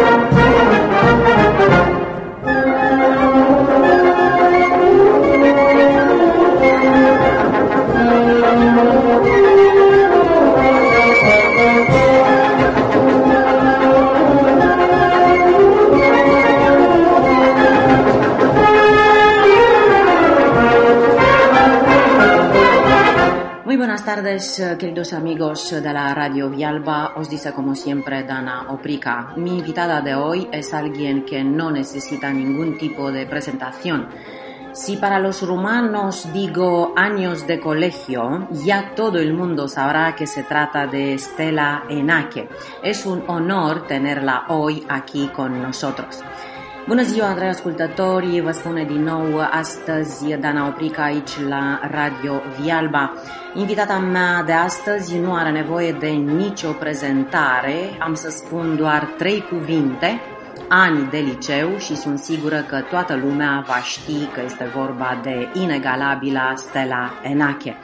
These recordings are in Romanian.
Thank you. Queridos amigos de la Radio Vialba, os dice como siempre Dana Oprica. Mi invitada de hoy es alguien que no necesita ningún tipo de presentación. Si para los rumanos digo años de colegio, ya todo el mundo sabrá que se trata de Stella Enache. Es un honor tenerla hoy aquí con nosotros. Bună ziua, dragi ascultători! Vă spune din nou astăzi Dana Oprica aici la Radio Vialba. Invitata mea de astăzi nu are nevoie de nicio prezentare, am să spun doar trei cuvinte, ani de liceu și sunt sigură că toată lumea va ști că este vorba de inegalabila Stella Enache.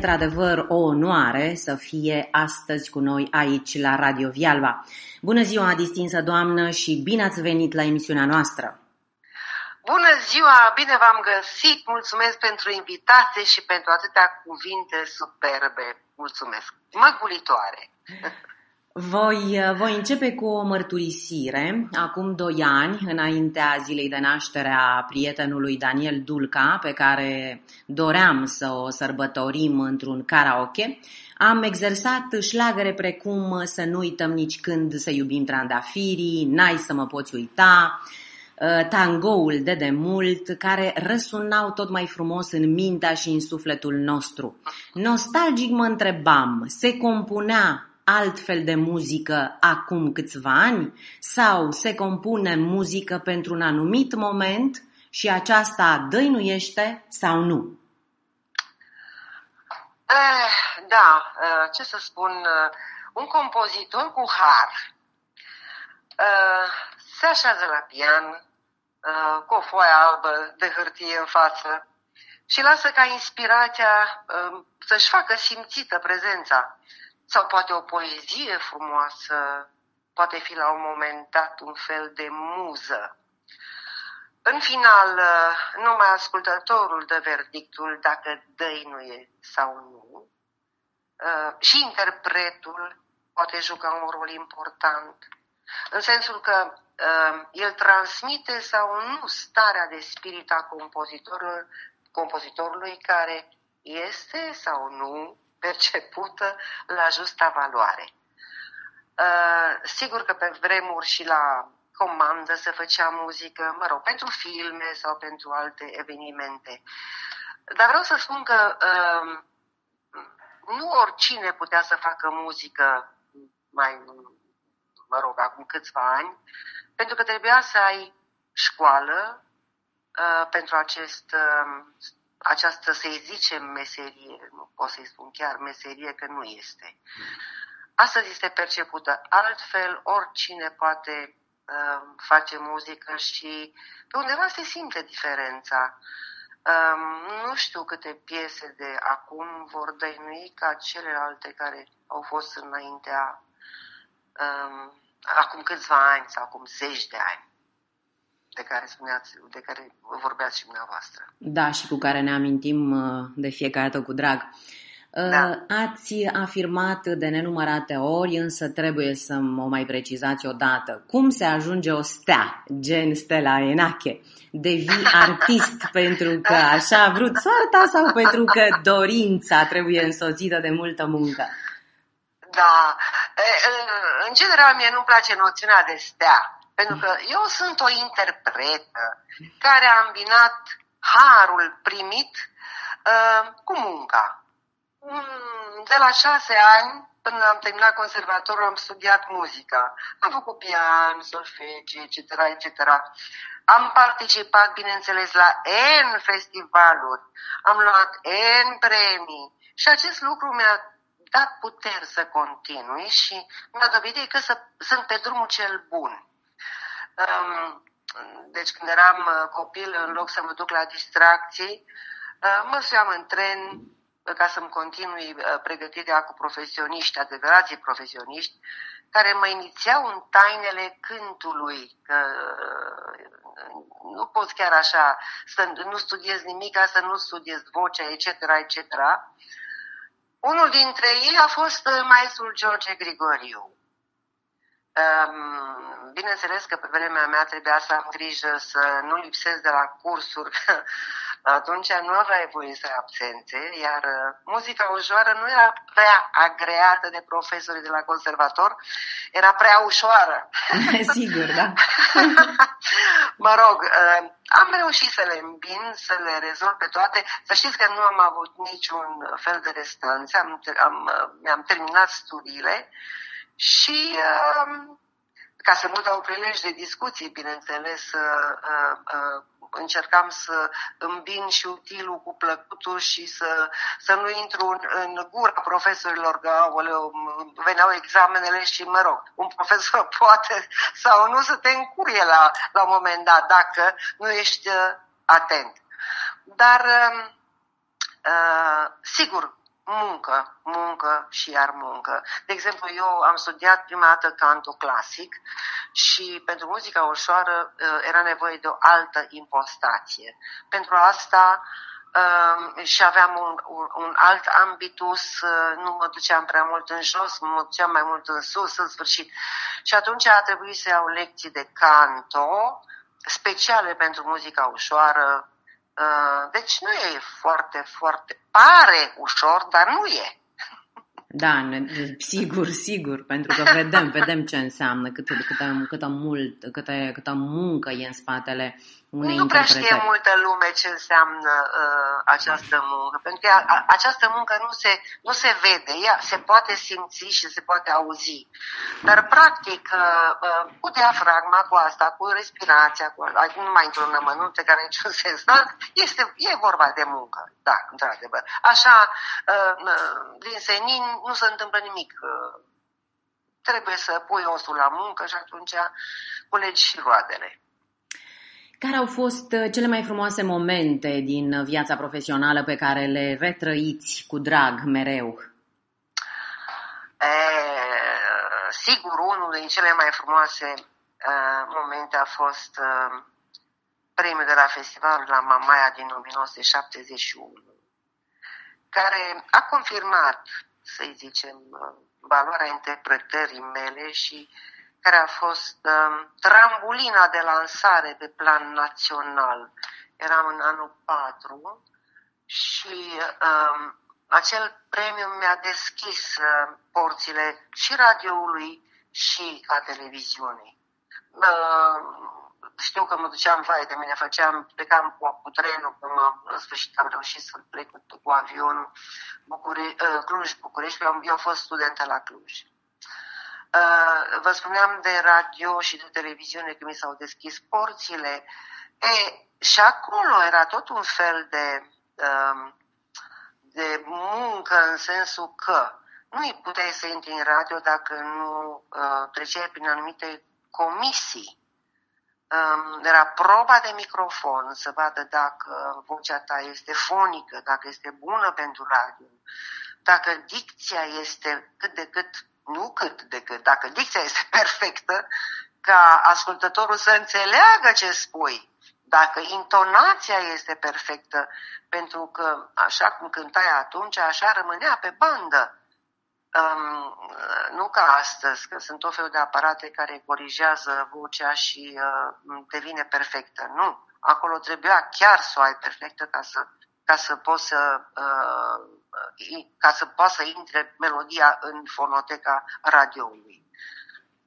Într-adevăr o onoare să fie astăzi cu noi aici la Radio Vialba. Bună ziua, distinsă doamnă, și bine ați venit la emisiunea noastră! Bună ziua, bine v-am găsit, mulțumesc pentru invitație și pentru atâtea cuvinte superbe. Mulțumesc, măgulitoare! Voi, voi începe cu o mărturisire. Acum doi ani, înaintea zilei de naștere a prietenului Daniel Dulca, pe care doream să o sărbătorim într-un karaoke, am exersat șlagăre precum Să nu uităm nici când să iubim trandafirii, N-ai să mă poți uita, ă, tangoul de demult, care răsunau tot mai frumos în mintea și în sufletul nostru. Nostalgic mă întrebam, se compunea altfel de muzică acum câțiva ani sau se compune muzică pentru un anumit moment și aceasta dăinuiește sau nu? Eh, da, eh, ce să spun, eh, un compozitor cu har se așează la pian cu o foaie albă de hârtie în față și lasă ca inspirația să-și facă simțită prezența sau poate o poezie frumoasă, poate fi la un moment dat un fel de muză. În final, numai ascultătorul dă verdictul dacă dăinuie sau nu uh, și interpretul poate juca un rol important, în sensul că uh, el transmite sau nu starea de spirit a compozitorului, compozitorului care este sau nu percepută la justa valoare. Uh, sigur că pe vremuri și la comandă se făcea muzică, mă rog, pentru filme sau pentru alte evenimente. Dar vreau să spun că uh, nu oricine putea să facă muzică mai, mă rog, acum câțiva ani, pentru că trebuia să ai școală uh, pentru acest uh, această, să-i zicem, meserie, nu pot să-i spun chiar meserie, că nu este. Astăzi este percepută altfel, oricine poate uh, face muzică și pe undeva se simte diferența. Um, nu știu câte piese de acum vor dăinui ca celelalte care au fost înaintea um, acum câțiva ani sau acum zeci de ani de care spuneați, de care vorbeați și dumneavoastră. Da, și cu care ne amintim uh, de fiecare dată cu drag. Uh, da. Ați afirmat de nenumărate ori, însă trebuie să mă mai precizați odată. Cum se ajunge o stea, gen Stella Enache? Devii artist pentru că așa a vrut soarta sau pentru că dorința trebuie însoțită de multă muncă? Da, în general mie nu-mi place noțiunea de stea. Pentru că eu sunt o interpretă care a îmbinat harul primit uh, cu munca. Mm, de la șase ani, până am terminat conservatorul, am studiat muzica. Am făcut pian, solfege, etc., etc. Am participat, bineînțeles, la N festivaluri, am luat N premii și acest lucru mi-a dat puteri să continui și mi-a dovedit că să, sunt pe drumul cel bun. Deci când eram uh, copil, în loc să mă duc la distracții, uh, mă suiam în tren uh, ca să-mi continui pregătirea cu profesioniști, adevărații profesioniști, care mă inițiau în tainele cântului, că nu poți chiar așa să nu studiezi nimic, să nu studiezi vocea, etc., etc. Unul dintre ei a fost maestrul George Grigoriu. Bineînțeles că pe vremea mea trebuia să am grijă să nu lipsesc de la cursuri, că atunci nu aveai voie să ai absențe, iar uh, muzica ușoară nu era prea agreată de profesorii de la conservator, era prea ușoară. Sigur, da. mă rog, uh, am reușit să le îmbin, să le rezolv pe toate. Să știți că nu am avut niciun fel de restanțe, am, am, uh, mi-am terminat studiile și uh, ca să nu dau prilej de discuții, bineînțeles, uh, uh, uh, încercam să îmbin și utilul cu plăcutul și să, să nu intru în, în gura profesorilor că aoleu, veneau examenele și, mă rog, un profesor poate sau nu să te încuie la, la un moment dat dacă nu ești uh, atent. Dar, uh, uh, sigur, muncă, muncă și iar muncă. De exemplu, eu am studiat prima dată canto clasic și pentru muzica ușoară uh, era nevoie de o altă impostație. Pentru asta uh, și aveam un, un, un alt ambitus, uh, nu mă duceam prea mult în jos, mă duceam mai mult în sus, în sfârșit. Și atunci a trebuit să iau lecții de canto, speciale pentru muzica ușoară, Uh, deci nu e foarte, foarte... Pare ușor, dar nu e. Da, sigur, sigur, pentru că vedem, vedem ce înseamnă, câtă, câtă, câtă, mult, câtă, câtă muncă e în spatele unei Nu prea știe multă lume ce înseamnă uh, această muncă, pentru că a, această muncă nu se, nu se vede, ea se poate simți și se poate auzi. Dar, practic, uh, uh, cu diafragma, cu asta, cu respirația, cu, nu mai intru în amănunte care niciun sens, dar este, e vorba de muncă, da, într-adevăr. Așa, uh, din senin nu se întâmplă nimic. Uh, trebuie să pui osul la muncă și atunci culegi și roadele. Care au fost uh, cele mai frumoase momente din uh, viața profesională pe care le retrăiți cu drag mereu? E, sigur, unul din cele mai frumoase uh, momente a fost uh, premiul de la festivalul la Mamaia din 1971, care a confirmat, să zicem, uh, valoarea interpretării mele și uh, care a fost um, trambulina de lansare pe plan național. Eram în anul 4 și um, acel premiu mi-a deschis uh, porțile și radioului și a televiziunii. Uh, știu că mă duceam, vai de mine, făceam, plecam cu, cu trenul până în sfârșit am reușit să plec cu, cu avionul Bucure, uh, Cluj-București, eu, eu am fost studentă la Cluj. Uh, vă spuneam de radio și de televiziune că mi s-au deschis porțile. E, și acolo era tot un fel de, um, de muncă în sensul că nu puteai să intri în radio dacă nu uh, treceai prin anumite comisii. Um, era proba de microfon să vadă dacă vocea ta este fonică, dacă este bună pentru radio, dacă dicția este cât de cât nu cât de cât, dacă dicția este perfectă, ca ascultătorul să înțeleagă ce spui, dacă intonația este perfectă, pentru că așa cum cântai atunci, așa rămânea pe bandă. Um, nu ca astăzi, că sunt tot felul de aparate care corigează vocea și uh, devine perfectă. Nu. Acolo trebuia chiar să o ai perfectă ca să, ca să poți să uh, ca să poată să intre melodia în fonoteca radioului.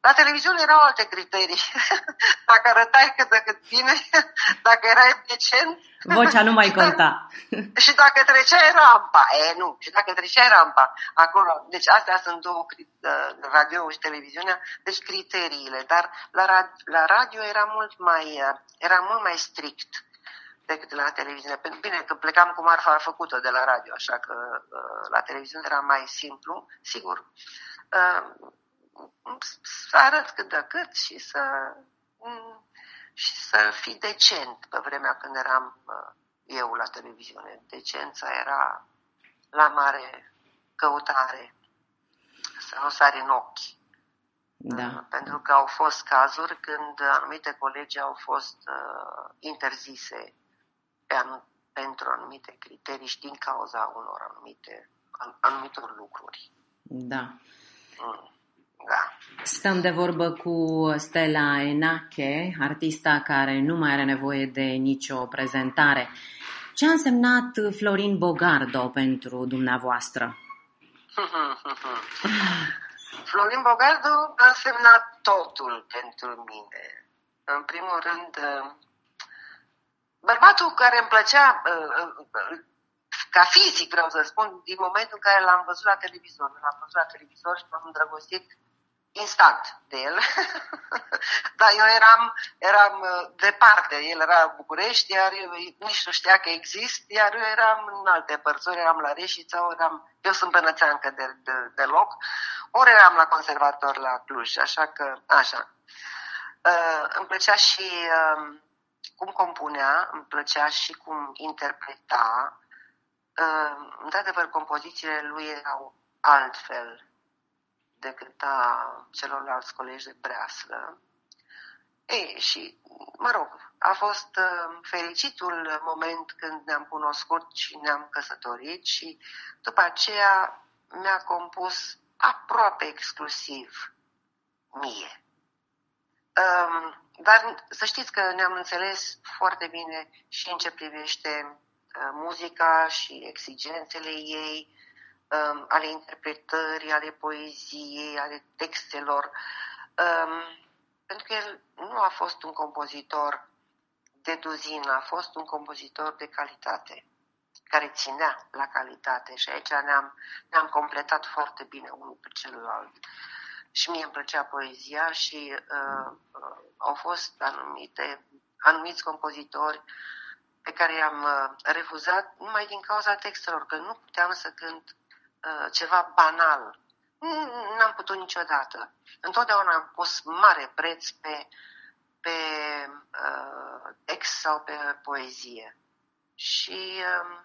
La televiziune erau alte criterii. dacă arătai cât de cât bine, dacă erai decent... Vocea nu mai conta. și dacă treceai rampa. E, nu. Și dacă treceai rampa. Acolo. Deci astea sunt două, uh, radio și televiziunea, deci criteriile. Dar la, la radio era mult mai, uh, era mult mai strict decât la televiziune. Bine, că plecam cu marfa făcută de la radio, așa că uh, la televiziune era mai simplu, sigur. Uh, să arăt cât de cât și să, mm, și să fii decent pe vremea când eram uh, eu la televiziune. Decența era la mare căutare, să nu sari în ochi. Da. Pentru că au fost cazuri când anumite colegi au fost uh, interzise pe anum- pentru anumite criterii și din cauza unor anumite, anumitor lucruri. Da. Mm. Da. Stăm de vorbă cu Stella Enache, artista care nu mai are nevoie de nicio prezentare. Ce a însemnat Florin Bogardo pentru dumneavoastră? Florin Bogardo a însemnat totul pentru mine. În primul rând, Bărbatul care îmi plăcea uh, uh, ca fizic, vreau să spun, din momentul în care l-am văzut la televizor. L-am văzut la televizor și m-am îndrăgostit instant de el. Dar eu eram, eram uh, departe. El era București, iar eu nici nu știa că exist, iar eu eram în alte părți. Ori eram la Reșița, ori eram... Eu sunt bănățeancă de, de, de loc, ori eram la conservator la Cluj, așa că, așa. Uh, îmi plăcea și... Uh, cum compunea, îmi plăcea și cum interpreta. într-adevăr, compozițiile lui erau altfel decât a celorlalți colegi de breaslă. Ei, și, mă rog, a fost uh, fericitul moment când ne-am cunoscut și ne-am căsătorit și după aceea mi-a compus aproape exclusiv mie. Um, dar să știți că ne-am înțeles foarte bine și în ce privește uh, muzica și exigențele ei, um, ale interpretării, ale poeziei, ale textelor, um, pentru că el nu a fost un compozitor de duzină, a fost un compozitor de calitate, care ținea la calitate și aici ne-am, ne-am completat foarte bine unul pe celălalt. Și mie îmi plăcea poezia și uh, uh, au fost anumite, anumiți compozitori pe care i-am uh, refuzat numai din cauza textelor, că nu puteam să cânt uh, ceva banal. N-am putut niciodată. Întotdeauna am pus mare preț pe, pe uh, text sau pe poezie. Și uh,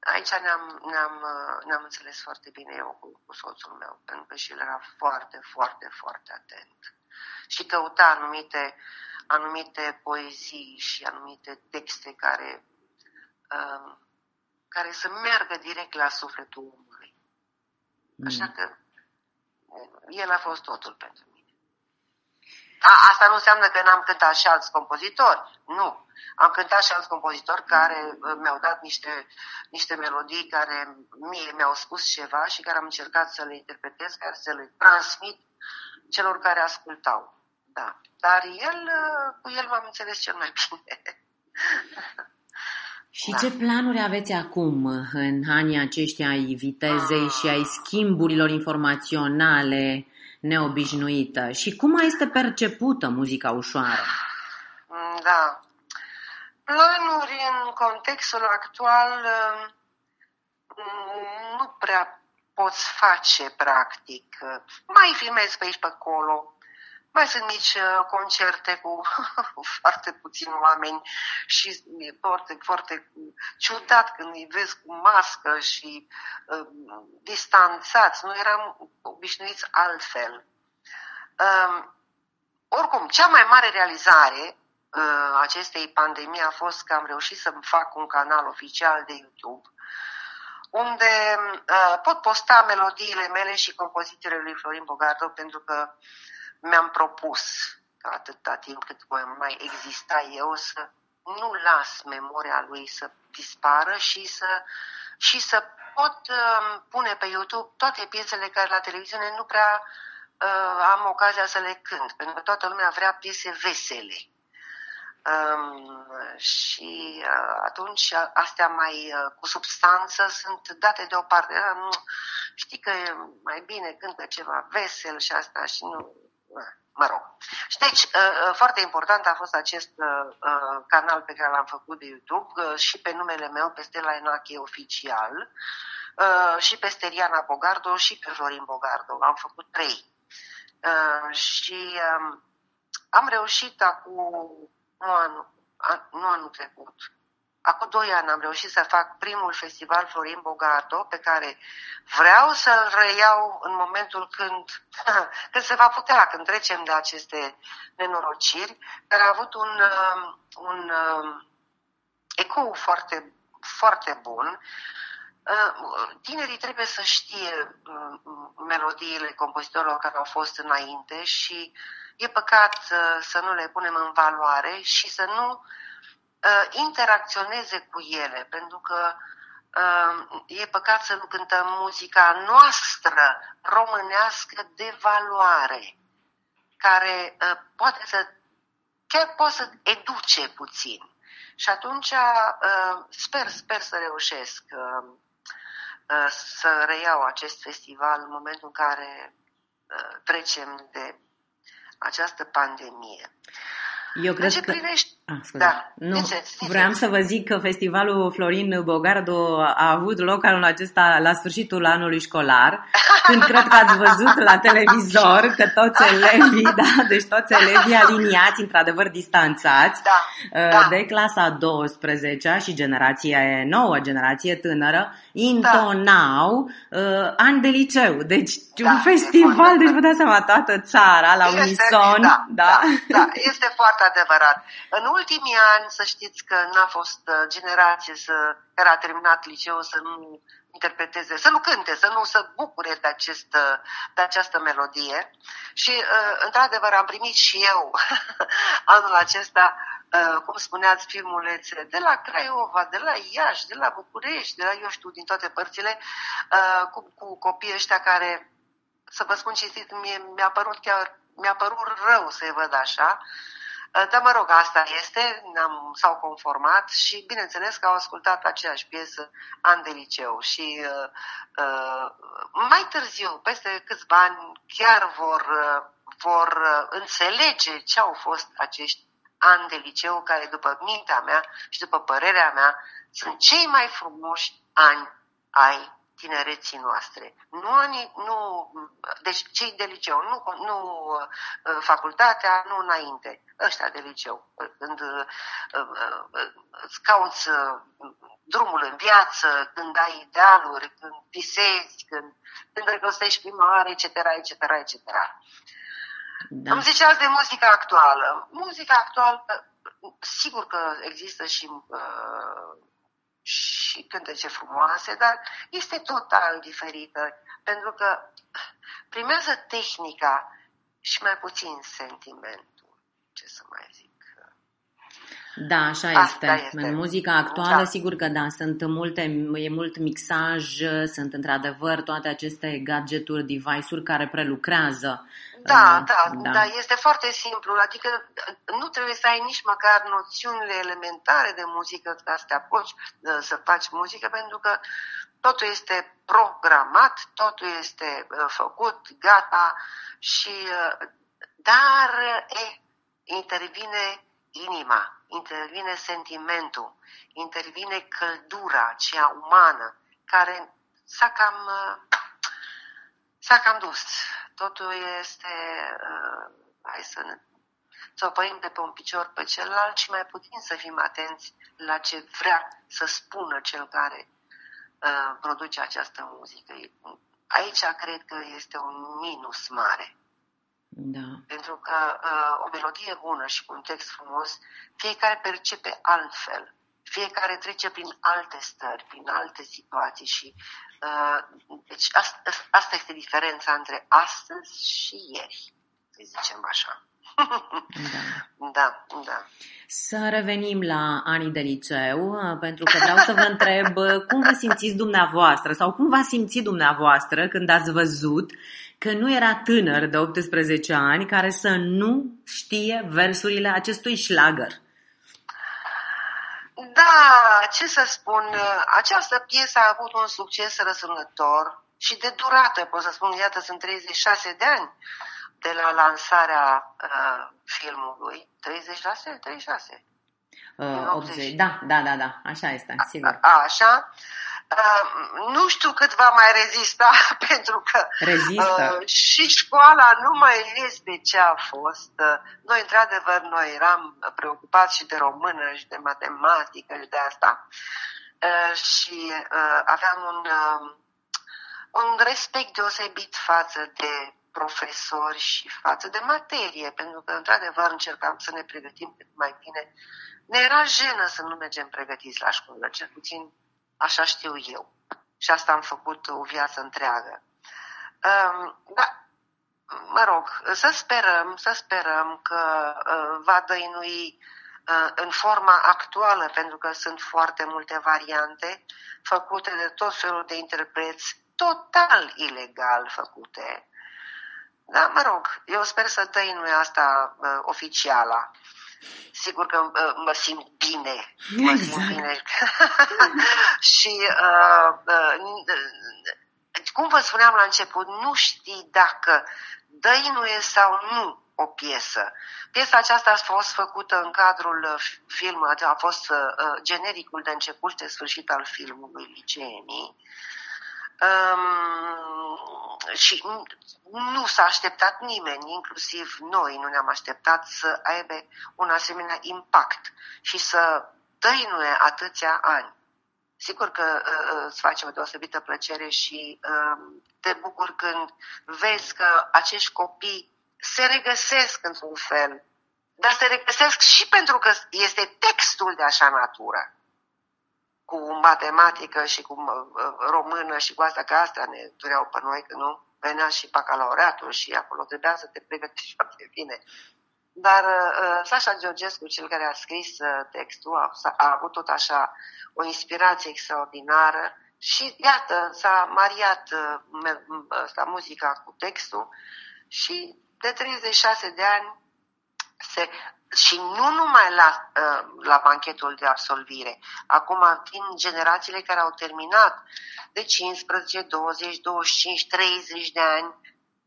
aici ne-am, ne-am, uh, ne-am înțeles foarte bine eu cu, cu soțul meu, pentru că și el era foarte, foarte, foarte atent. Și căuta anumite, anumite poezii și anumite texte care, uh, care să meargă direct la sufletul omului. Așa mm. că el a fost totul pentru mine. A, asta nu înseamnă că n-am cântat și alți compozitori. Nu. Am cântat și alți compozitori care uh, mi-au dat niște, niște melodii care mie mi-au spus ceva și care am încercat să le interpretez, care să le transmit celor care ascultau. Da. Dar el, uh, cu el m-am înțeles cel mai bine. Și da. ce planuri aveți acum în anii aceștia ai vitezei ah. și ai schimburilor informaționale neobișnuită? Și cum este percepută muzica ușoară? Da. Planuri în contextul actual mm, nu prea poți face, practic. Mai filmezi pe aici, pe acolo, mai sunt mici uh, concerte cu foarte puțini oameni și e foarte, foarte ciudat când îi vezi cu mască și uh, distanțați. Nu eram obișnuiți altfel. Uh, oricum, cea mai mare realizare uh, acestei pandemii a fost că am reușit să fac un canal oficial de YouTube unde uh, pot posta melodiile mele și compozițiile lui Florin Bogardo pentru că mi-am propus că atâta timp cât voi mai exista eu să nu las memoria lui să dispară și să, și să pot uh, pune pe YouTube toate piesele care la televiziune nu prea uh, am ocazia să le cânt, pentru că toată lumea vrea piese vesele. Um, și uh, atunci astea mai uh, cu substanță sunt date deoparte. Uh, știi că e mai bine cântă ceva vesel și asta și nu mă rog. Și deci, uh, uh, foarte important a fost acest uh, canal pe care l-am făcut de YouTube și pe numele meu, pe Stella Enache Oficial, și pe Steriana Bogardo și pe Florin Bogardo. Am făcut trei. Și um, am reușit acum, nu anul, nu anul trecut, Acum doi ani am reușit să fac primul festival Florin Bogato, pe care vreau să-l reiau în momentul când, când se va putea, când trecem de aceste nenorociri, care a avut un, um, un um, ecou foarte, foarte bun. Uh, tinerii trebuie să știe um, melodiile compozitorilor care au fost înainte și e păcat uh, să nu le punem în valoare și să nu uh, uh, interacționeze cu ele, pentru că uh, e păcat să nu cântăm muzica noastră românească de valoare, care uh, poate să chiar poate să educe puțin. Și atunci uh, sper, sper să reușesc uh, uh, să reiau acest festival în momentul în care uh, trecem de această pandemie. Eu cred că... Privește... Ah, da. Nu, ziceți, vreau să vă zic că festivalul Florin Bogardo a avut loc anul acesta la sfârșitul anului școlar când cred că ați văzut la televizor că toți elevii, da, deci toți elevii aliniați, într-adevăr distanțați, Da, uh, da. de clasa 12 și generația nouă, generație tânără, intonau uh, ani de liceu. Deci Da, un e festival, foarte deci vă dați seama, toată țara la Este- unison. da, da. da, da, este foarte adevărat. În ultimii ani, să știți că n-a fost uh, generație să, care a terminat liceul să nu interpreteze, să nu cânte, să nu se bucure de, acest, uh, de această melodie. Și, uh, într-adevăr, am primit și eu anul acesta, uh, cum spuneați, filmulețe de la Craiova, de la Iași, de la București, de la, eu știu, din toate părțile, uh, cu, cu copiii ăștia care să vă spun cinstit, mie, mi-a părut chiar, mi-a părut rău să-i văd așa, Uh, dar mă rog, asta este, am, s-au conformat și bineînțeles că au ascultat aceeași piesă an de liceu și uh, uh, mai târziu, peste câțiva ani, chiar vor, uh, vor uh, înțelege ce au fost acești ani de liceu care, după mintea mea și după părerea mea, sunt cei mai frumoși ani ai tinereții noastre. Nu, ani, nu deci cei de liceu, nu, nu uh, facultatea, nu înainte, ăștia de liceu. Când uh, uh, îți cauți uh, drumul în viață, când ai idealuri, când visezi, când, când îndrăgostești prima oară, etc., etc., etc. Da. Îmi ziceați de muzica actuală. Muzica actuală, sigur că există și, uh, și cântece frumoase, dar este total diferită, pentru că primează tehnica și mai puțin sentimentul. Ce să mai zic? Da, așa Asta este. este. În muzica actuală, Da. sigur că da, sunt multe, e mult mixaj, sunt într-adevăr toate aceste gadgeturi, device-uri care prelucrează. Da, uh, da, da, da, este foarte simplu, adică nu trebuie să ai nici măcar noțiunile elementare de muzică ca să te apuci uh, să faci muzică, pentru că totul este programat, totul este uh, făcut, gata și uh, dar e, intervine inima, intervine sentimentul, intervine căldura, cea umană, care s-a cam, uh, s-a cam dus. Totul este, uh, hai să ne să o părim de pe un picior pe celălalt și mai puțin să fim atenți la ce vrea să spună cel care uh, produce această muzică. Aici cred că este un minus mare. Da. Pentru că uh, o melodie bună și cu un text frumos, fiecare percepe altfel. Fiecare trece prin alte stări, prin alte situații și uh, deci asta, asta este diferența între astăzi și ieri, să zicem așa. Da. Da, da. Să revenim la anii de liceu, pentru că vreau să vă întreb cum vă simțiți dumneavoastră sau cum v-a simțit dumneavoastră când ați văzut că nu era tânăr de 18 ani care să nu știe versurile acestui șlagăr. Da, ce să spun, această piesă a avut un succes răsunător și de durată, pot să spun, iată, sunt 36 de ani de la lansarea uh, filmului. 36? 36. Uh, 80. Da, da, da, da, așa este, sigur. A, așa. Uh, nu știu cât va mai rezista, pentru că Rezistă. uh, și școala nu mai este ce a fost. Uh, noi, într-adevăr, noi eram preocupați și de română și de matematică și de asta. Uh, și uh, aveam un, uh, un respect deosebit față de profesori și față de materie, pentru că, într-adevăr, încercam să ne pregătim cât mai bine. Ne era jenă să nu mergem pregătiți la școală, cel puțin așa știu eu. Și asta am făcut o viață întreagă. Um, da, mă rog, să sperăm, să sperăm că uh, va dăinui uh, în forma actuală, pentru că sunt foarte multe variante făcute de tot felul de interpreți total ilegal făcute. Da, mă rog, eu sper să dăinui asta uh, oficiala. Sigur că uh, mă simt bine. Mă exact. simt bine. și uh, uh, cum vă spuneam la început, nu știi dacă dăinuie sau nu o piesă. Piesa aceasta a fost făcută în cadrul filmului, a fost uh, genericul de început și de sfârșit al filmului Liceenii. Um, și nu s-a așteptat nimeni, inclusiv noi nu ne-am așteptat să aibă un asemenea impact și să tăinuie atâția ani. Sigur că uh, îți face o deosebită plăcere și uh, te bucur când vezi că acești copii se regăsesc într-un fel, dar se regăsesc și pentru că este textul de așa natură cu matematică și cu uh, română și cu asta, că astea ne dureau pe noi, că nu venea și bacalaureatul și acolo trebuia să te pregătești foarte bine. Dar uh, Sasha Georgescu, cel care a scris uh, textul, a, a avut tot așa o inspirație extraordinară și iată, s-a mariat uh, muzica cu textul și de 36 de ani se, și nu numai la, uh, la banchetul de absolvire. Acum vin generațiile care au terminat de 15, 20, 25, 30 de ani,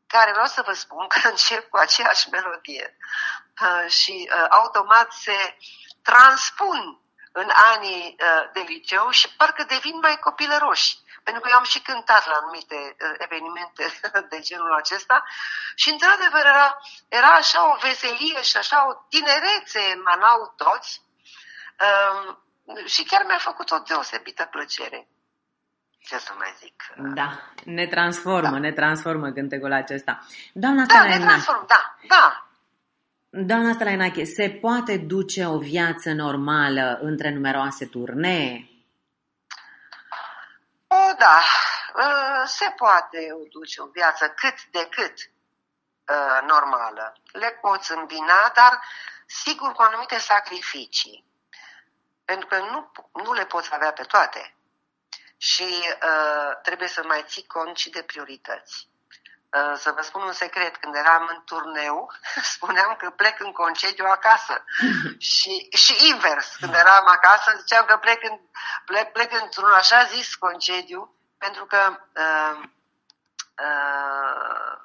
care vreau să vă spun că încep cu aceeași melodie uh, și uh, automat se transpun în anii de liceu și parcă devin mai copilăroși. Pentru că eu am și cântat la anumite uh, evenimente de genul acesta și într-adevăr era, era așa o veselie și așa o tinerețe emanau toți um, și chiar mi-a făcut o deosebită plăcere. Ce să mai zic? Da, ne transformă, da. ne transformă cântecul acesta. Doamna da, ne transformă, da, da. Doamna Stalainache, se poate duce o viață normală între numeroase turnee? O, da, ă, se poate duce o viață cât de cât ă, normală. Le poți îmbina, dar sigur cu anumite sacrificii. Pentru că nu, nu le poți avea pe toate. Și uh, trebuie să mai ții cont și de priorități. Uh, să vă spun un secret, când eram în turneu, spuneam că plec în concediu acasă. și, și invers, când eram acasă, ziceam că plec, în, plec, plec într-un așa zis concediu, pentru că uh, uh,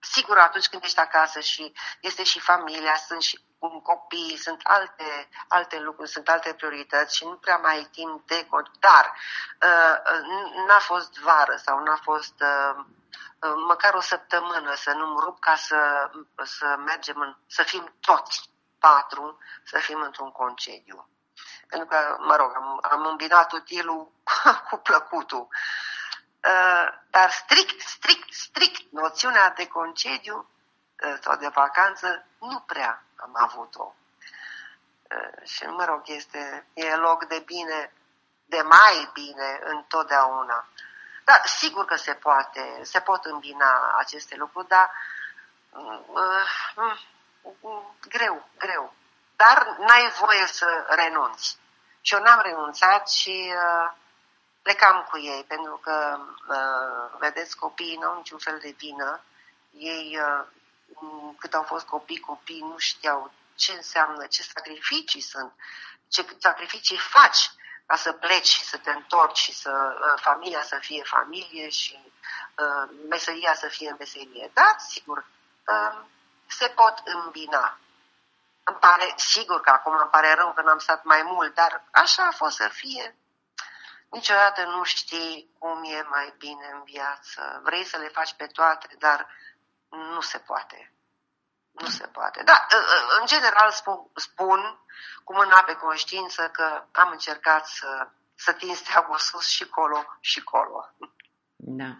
sigur atunci când ești acasă și este și familia, sunt și un copii, sunt alte, alte lucruri, sunt alte priorități și nu prea mai ai timp de... Dar uh, n-a fost vară sau n-a fost... Uh, măcar o săptămână să nu-mi rup ca să, să mergem, în, să fim toți patru, să fim într-un concediu. Pentru că, mă rog, am, am îmbinat utilul cu plăcutul. Uh, dar strict, strict, strict, noțiunea de concediu uh, sau de vacanță nu prea am avut-o. Uh, și, mă rog, este, e loc de bine, de mai bine întotdeauna. Da, sigur că se poate, se pot îmbina aceste lucruri, dar uh, uh, greu, greu. Dar n-ai voie să renunți. Și eu n-am renunțat și uh, plecam cu ei, pentru că, uh, vedeți, copiii nu au niciun fel de vină. Ei, uh, cât au fost copii, copii nu știau ce înseamnă, ce sacrificii sunt, ce sacrificii faci ca să pleci și să te întorci și să uh, familia să fie familie și uh, meseria să fie meserie. Da, sigur, uh, se pot îmbina. Îmi pare, sigur că acum îmi pare rău că n-am stat mai mult, dar așa a fost să fie. Niciodată nu știi cum e mai bine în viață. Vrei să le faci pe toate, dar nu se poate. Nu se poate. Da, ă, ă, în general spun, spun cu mâna pe conștiință că am încercat să, să tin steagul sus și colo și colo. Da.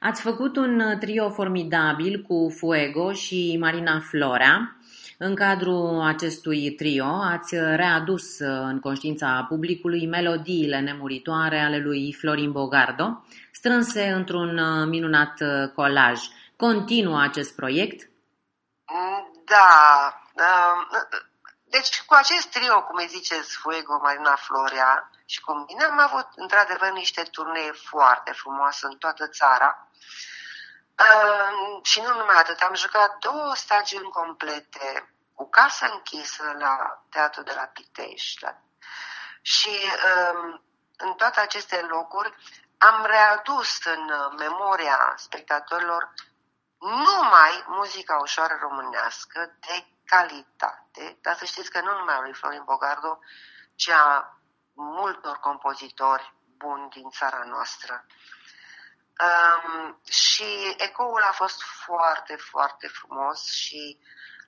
Ați făcut un trio formidabil cu Fuego și Marina Florea. În cadrul acestui trio ați readus în conștiința publicului melodiile nemuritoare ale lui Florin Bogardo, strânse într-un minunat colaj. Continuă acest proiect? Da. Um, deci cu acest trio, cum îi ziceți, Fuego, Marina Florea și cu mine, am avut într-adevăr niște turnee foarte frumoase în toată țara. Um, și nu numai atât, am jucat două stagiuni complete cu casă închisă la Teatrul de la Pitești. La... Și um, în toate aceste locuri am readus în memoria spectatorilor numai muzica ușoară românească de calitate, dar să știți că nu numai a lui Florin Bogardo, ci a multor compozitori buni din țara noastră. Um, și ecoul a fost foarte, foarte frumos și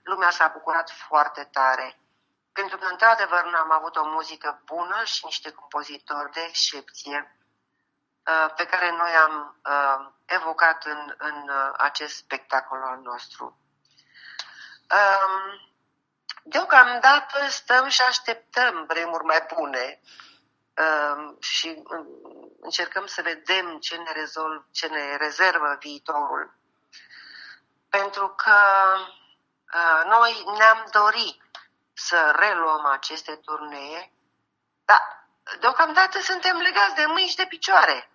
lumea s-a bucurat foarte tare. Pentru că, într-adevăr, noi am avut o muzică bună și niște compozitori de excepție uh, pe care noi am uh, evocat în, în uh, acest spectacol al nostru. Um, deocamdată stăm și așteptăm vremuri mai bune um, și încercăm să vedem ce ne, rezolv, ce ne rezervă viitorul. Pentru că noi ne-am dorit să reluăm aceste turnee, dar deocamdată suntem legați de mâini și de picioare.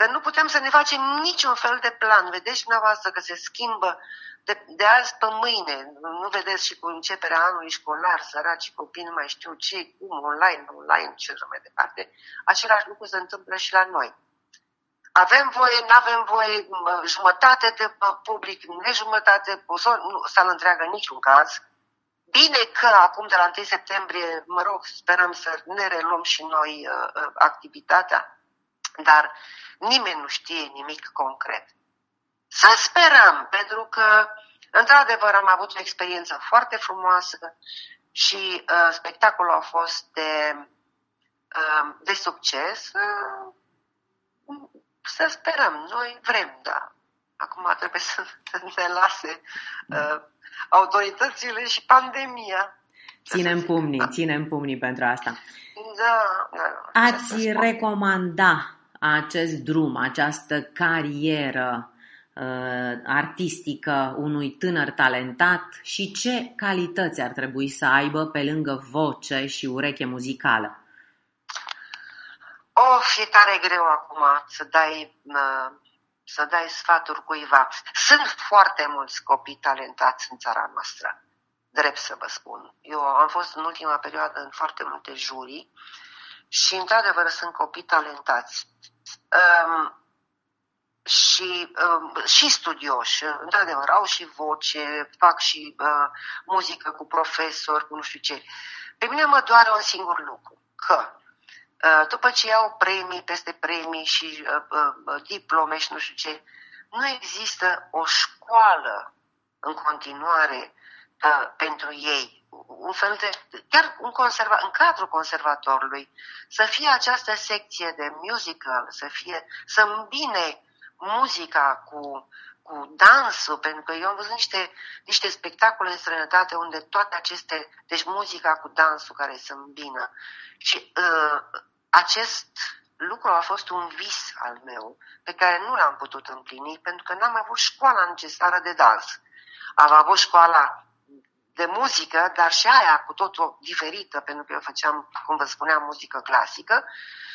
Că nu putem să ne facem niciun fel de plan. Vedeți dumneavoastră că se schimbă de, de azi pe mâine. Nu vedeți și cu începerea anului școlar, săraci copii, nu mai știu ce, cum, online, online, ce mai departe. Același lucru se întâmplă și la noi. Avem voie, nu avem voie, jumătate de public, nejumătate, nu, să-l întreagă în niciun caz. Bine că acum de la 1 septembrie, mă rog, sperăm să ne reluăm și noi uh, uh, activitatea, dar nimeni nu știe nimic concret. Să sperăm, pentru că, într-adevăr, am avut o experiență foarte frumoasă și uh, spectacolul a fost de, uh, de succes. Uh, să sperăm, noi vrem, da. Acum trebuie să ne lase uh, autoritățile și pandemia. Ținem pumnii, ținem pumnii pentru asta. Da, da. Ați recomanda acest drum, această carieră uh, artistică unui tânăr talentat și ce calități ar trebui să aibă pe lângă voce și ureche muzicală? Of, e tare greu acum să dai uh, să dai sfaturi cuiva. Sunt foarte mulți copii talentați în țara noastră, drept să vă spun. Eu am fost în ultima perioadă în foarte multe jurii și, într-adevăr, sunt copii talentați. Um, și, um, și studioși, într-adevăr, au și voce, fac și uh, muzică cu profesori, cu nu știu ce. Pe mine mă doare un singur lucru, că Uh, după ce iau premii peste premii și uh, uh, diplome și nu știu ce, nu există o școală în continuare pentru ei. Un fel de, chiar un conserva, în cadrul conservatorului, să fie această secție de musical, să fie, să îmbine muzica cu, cu dansul, pentru că eu am văzut niște, niște spectacole în străinătate unde toate aceste, deci muzica cu dansul care se îmbină. Și uh, acest lucru a fost un vis al meu pe care nu l-am putut împlini pentru că n-am avut școala necesară de dans. Am avut școala de muzică, dar și aia cu totul diferită, pentru că eu făceam, cum vă spuneam, muzică clasică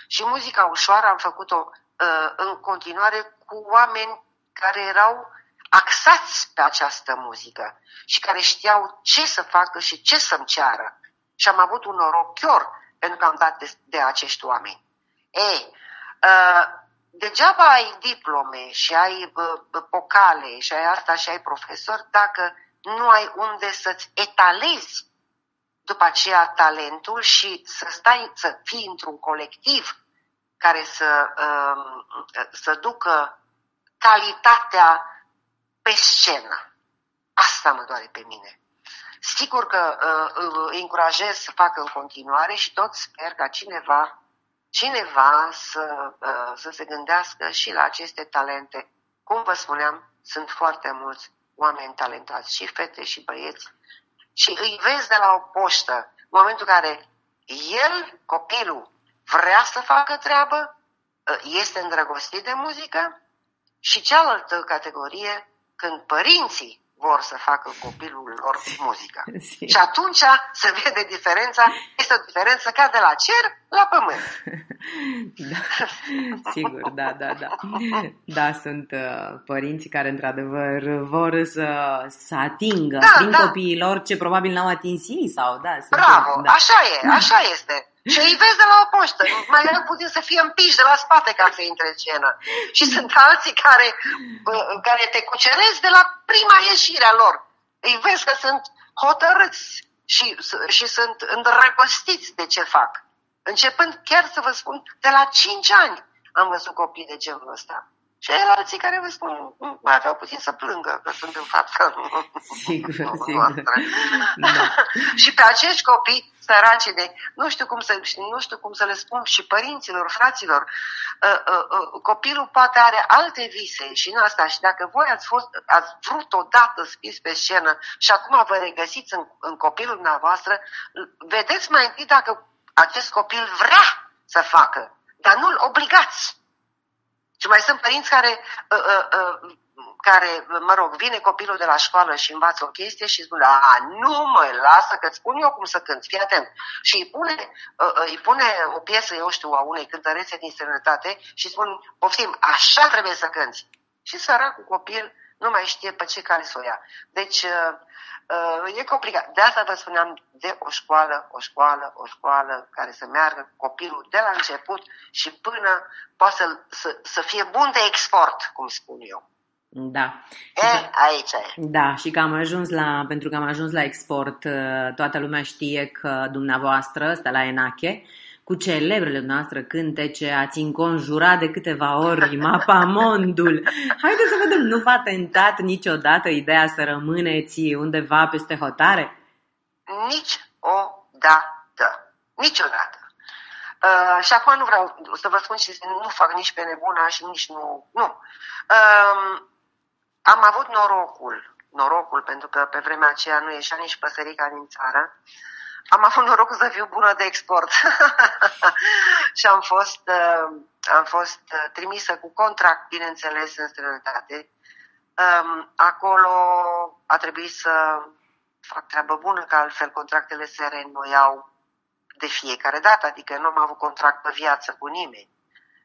și muzica ușoară am făcut-o uh, în continuare cu oameni care erau axați pe această muzică și care știau ce să facă și ce să-mi ceară. Și am avut un norochior pentru că am dat de, de acești oameni. Ei, uh, degeaba ai diplome și ai uh, pocale și ai asta și ai profesor dacă nu ai unde să-ți etalezi după aceea talentul și să stai, să fii într-un colectiv care să, uh, să ducă calitatea pe scenă. Asta mă doare pe mine. Sigur că uh, îi încurajez să facă în continuare și tot sper ca cineva, cineva să, uh, să se gândească și la aceste talente. Cum vă spuneam, sunt foarte mulți oameni talentați, și fete și băieți, și îi vezi de la o poștă, în momentul în care el, copilul, vrea să facă treabă, uh, este îndrăgostit de muzică, și cealaltă categorie, când părinții vor să facă copilul lor muzică. Si. Și atunci se vede diferența, este o diferență ca de la cer la pământ. Da, sigur, da, da, da. Da, sunt uh, părinții care într-adevăr vor să, să atingă da, prin da. copiii lor ce probabil n-au atins ei sau da. Bravo, da. așa e, așa este. Și îi vezi de la o poștă, mai greu puțin să fie împiși de la spate ca să intre în scenă. Și sunt alții care, care te cuceresc de la prima ieșire a lor. Îi vezi că sunt hotărâți și, și sunt îndrăgostiți de ce fac. Începând chiar să vă spun, de la 5 ani am văzut copii de genul ăsta. Și alții care vă spun, mai aveau puțin să plângă că sunt în fața Sigur, sigur. Da. și pe acești copii săraci de, nu știu cum să, nu știu cum să le spun și părinților, fraților, uh, uh, uh, copilul poate are alte vise și în asta și dacă voi ați, fost, ați vrut odată să fiți pe scenă și acum vă regăsiți în, în copilul dumneavoastră, vedeți mai întâi dacă acest copil vrea să facă, dar nu-l obligați. Și mai sunt părinți care, uh, uh, uh, care, mă rog, vine copilul de la școală și învață o chestie și spune, a, nu mă, lasă că-ți spun eu cum să cânti, fii atent. Și îi pune, uh, uh, îi pune o piesă, eu știu, a unei cântărețe din străinătate și spun, poftim, așa trebuie să cânti. Și săracul copil nu mai știe pe ce cale să o ia. Deci, uh, uh, e complicat. De asta vă spuneam de o școală, o școală, o școală care să meargă copilul de la început și până poate să, să, să fie bun de export, cum spun eu. Da. E, aici e. Da, și că am ajuns la, pentru că am ajuns la export, uh, toată lumea știe că dumneavoastră, Stella Enache, cu celebrele noastre cântece, ați înconjurat de câteva ori mondul. Haideți să vedem, nu v-a tentat niciodată ideea să rămâneți undeva peste hotare? Nici o dată. Niciodată. Uh, și acum nu vreau să vă spun și nu fac nici pe nebuna și nici nu. Nu. Uh, am avut norocul, norocul, pentru că pe vremea aceea nu ieșea nici păsărica din țară, am avut norocul să fiu bună de export și am fost, uh, am fost uh, trimisă cu contract, bineînțeles, în străinătate. Um, acolo a trebuit să fac treabă bună, că altfel contractele se reînnoiau de fiecare dată, adică nu am avut contract pe viață cu nimeni.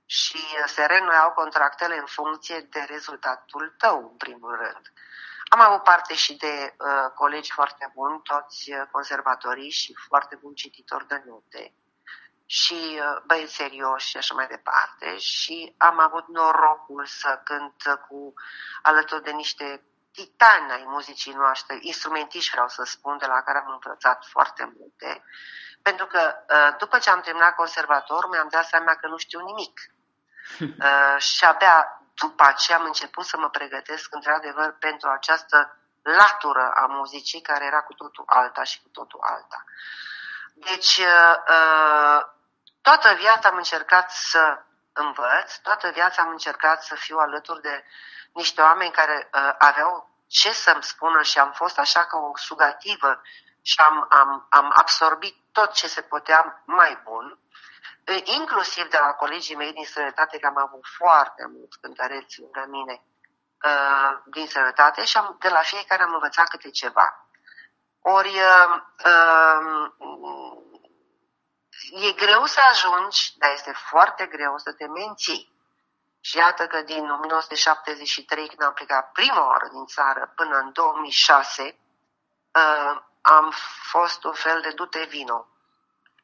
Și uh, se reînnoiau contractele în funcție de rezultatul tău, în primul rând. Am avut parte și de uh, colegi foarte buni, toți uh, conservatorii și foarte buni cititori de note și uh, băieți serioși și așa mai departe. Și am avut norocul să cânt cu alături de niște titani ai muzicii noastre, instrumentiști vreau să spun, de la care am învățat foarte multe. Pentru că uh, după ce am terminat conservator, mi-am dat seama că nu știu nimic. Uh, și abia după aceea am început să mă pregătesc într-adevăr pentru această latură a muzicii care era cu totul alta și cu totul alta. Deci, uh, uh, toată viața am încercat să învăț, toată viața am încercat să fiu alături de niște oameni care uh, aveau ce să-mi spună și am fost așa ca o sugativă și am, am, am absorbit tot ce se putea mai bun inclusiv de la colegii mei din sănătate, că am avut foarte mulți cântăreți lângă mine uh, din sănătate și am, de la fiecare am învățat câte ceva. Ori uh, uh, e greu să ajungi, dar este foarte greu să te menții. Și iată că din 1973, când am plecat prima oară din țară, până în 2006, uh, am fost un fel de dute vino.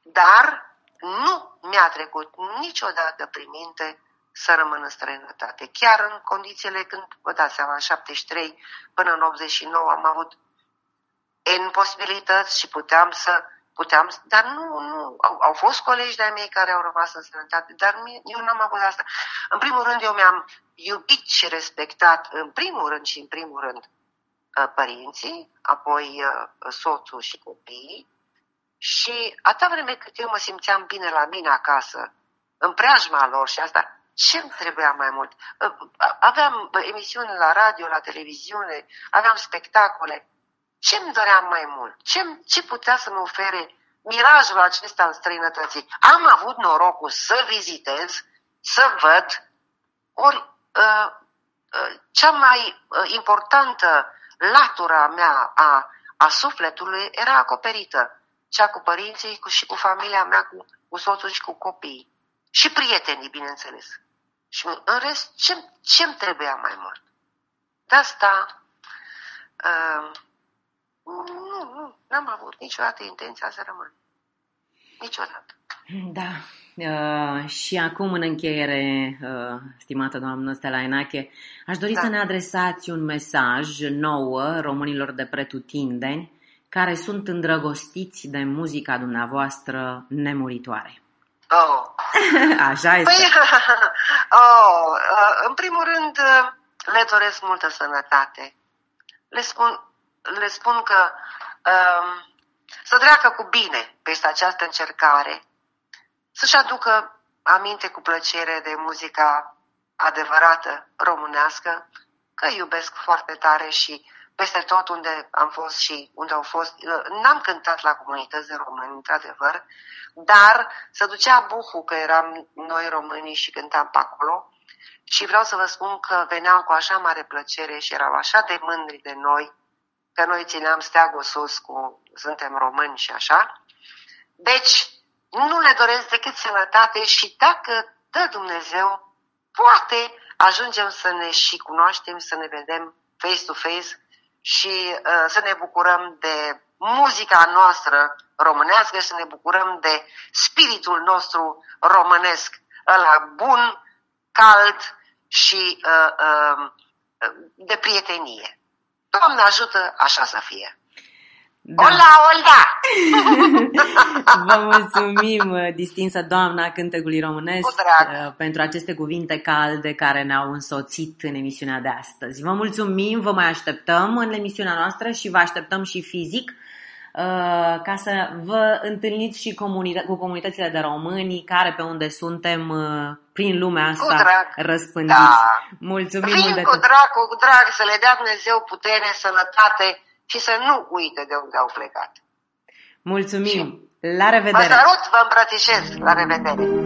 Dar nu mi-a trecut niciodată prin minte să rămân în străinătate. Chiar în condițiile când, vă dați seama, în 73 până în 89 am avut în posibilități și puteam să puteam, dar nu, nu, au, au fost colegi de-ai mei care au rămas în sănătate, dar mie, eu n-am avut asta. În primul rând, eu mi-am iubit și respectat, în primul rând și în primul rând, uh, părinții, apoi uh, soțul și copiii, și atâta vreme cât eu mă simțeam bine la mine acasă, în preajma lor și asta, ce îmi trebuia mai mult? Aveam emisiuni la radio, la televiziune, aveam spectacole. Ce îmi doream mai mult? Ce, ce putea să mă ofere mirajul acesta în străinătății? Am avut norocul să vizitez, să văd, ori uh, uh, cea mai uh, importantă latura mea a, a sufletului era acoperită cea cu părinții cu, și cu familia mea, cu, cu soțul și cu copiii. Și prietenii, bineînțeles. Și în rest, ce, ce-mi trebuia mai mult? De asta, uh, nu, nu, n-am avut niciodată intenția să rămân. Niciodată. Da. Uh, și acum, în încheiere, uh, stimată doamnă Stella Enache, aș dori da. să ne adresați un mesaj nouă românilor de pretutindeni care sunt îndrăgostiți de muzica dumneavoastră nemuritoare. Oh. Așa este. Păi, Oh, uh, în primul rând, uh, le doresc multă sănătate. Le spun, le spun că um, să treacă cu bine peste această încercare, să-și aducă aminte cu plăcere de muzica adevărată românească, că iubesc foarte tare și peste tot unde am fost și unde au fost, uh, n-am cântat la comunități de români, într-adevăr, dar se ducea buhul că eram noi românii și cântam pe acolo și vreau să vă spun că veneau cu așa mare plăcere și erau așa de mândri de noi, că noi țineam steagul sus cu suntem români și așa. Deci, nu le doresc decât sănătate și dacă dă Dumnezeu, poate ajungem să ne și cunoaștem, să ne vedem face-to-face și uh, să ne bucurăm de muzica noastră românească și să ne bucurăm de spiritul nostru românesc, ăla bun, cald și uh, uh, de prietenie. Doamne ajută așa să fie! Da. Ola, ola! Vă mulțumim, distinsă doamna cântecului românesc, uh, pentru aceste cuvinte calde care ne-au însoțit în emisiunea de astăzi. Vă mulțumim, vă mai așteptăm în emisiunea noastră și vă așteptăm și fizic uh, ca să vă întâlniți și cu comunitățile de români care pe unde suntem uh, prin lumea asta cu drag. răspândiți. Da. Mulțumim Vin mult de cu drag, cu drag, să le dea Dumnezeu putere, sănătate și să nu uite de unde au plecat. Mulțumim! Și la revedere! Vă salut, vă îmbrățișez! La revedere!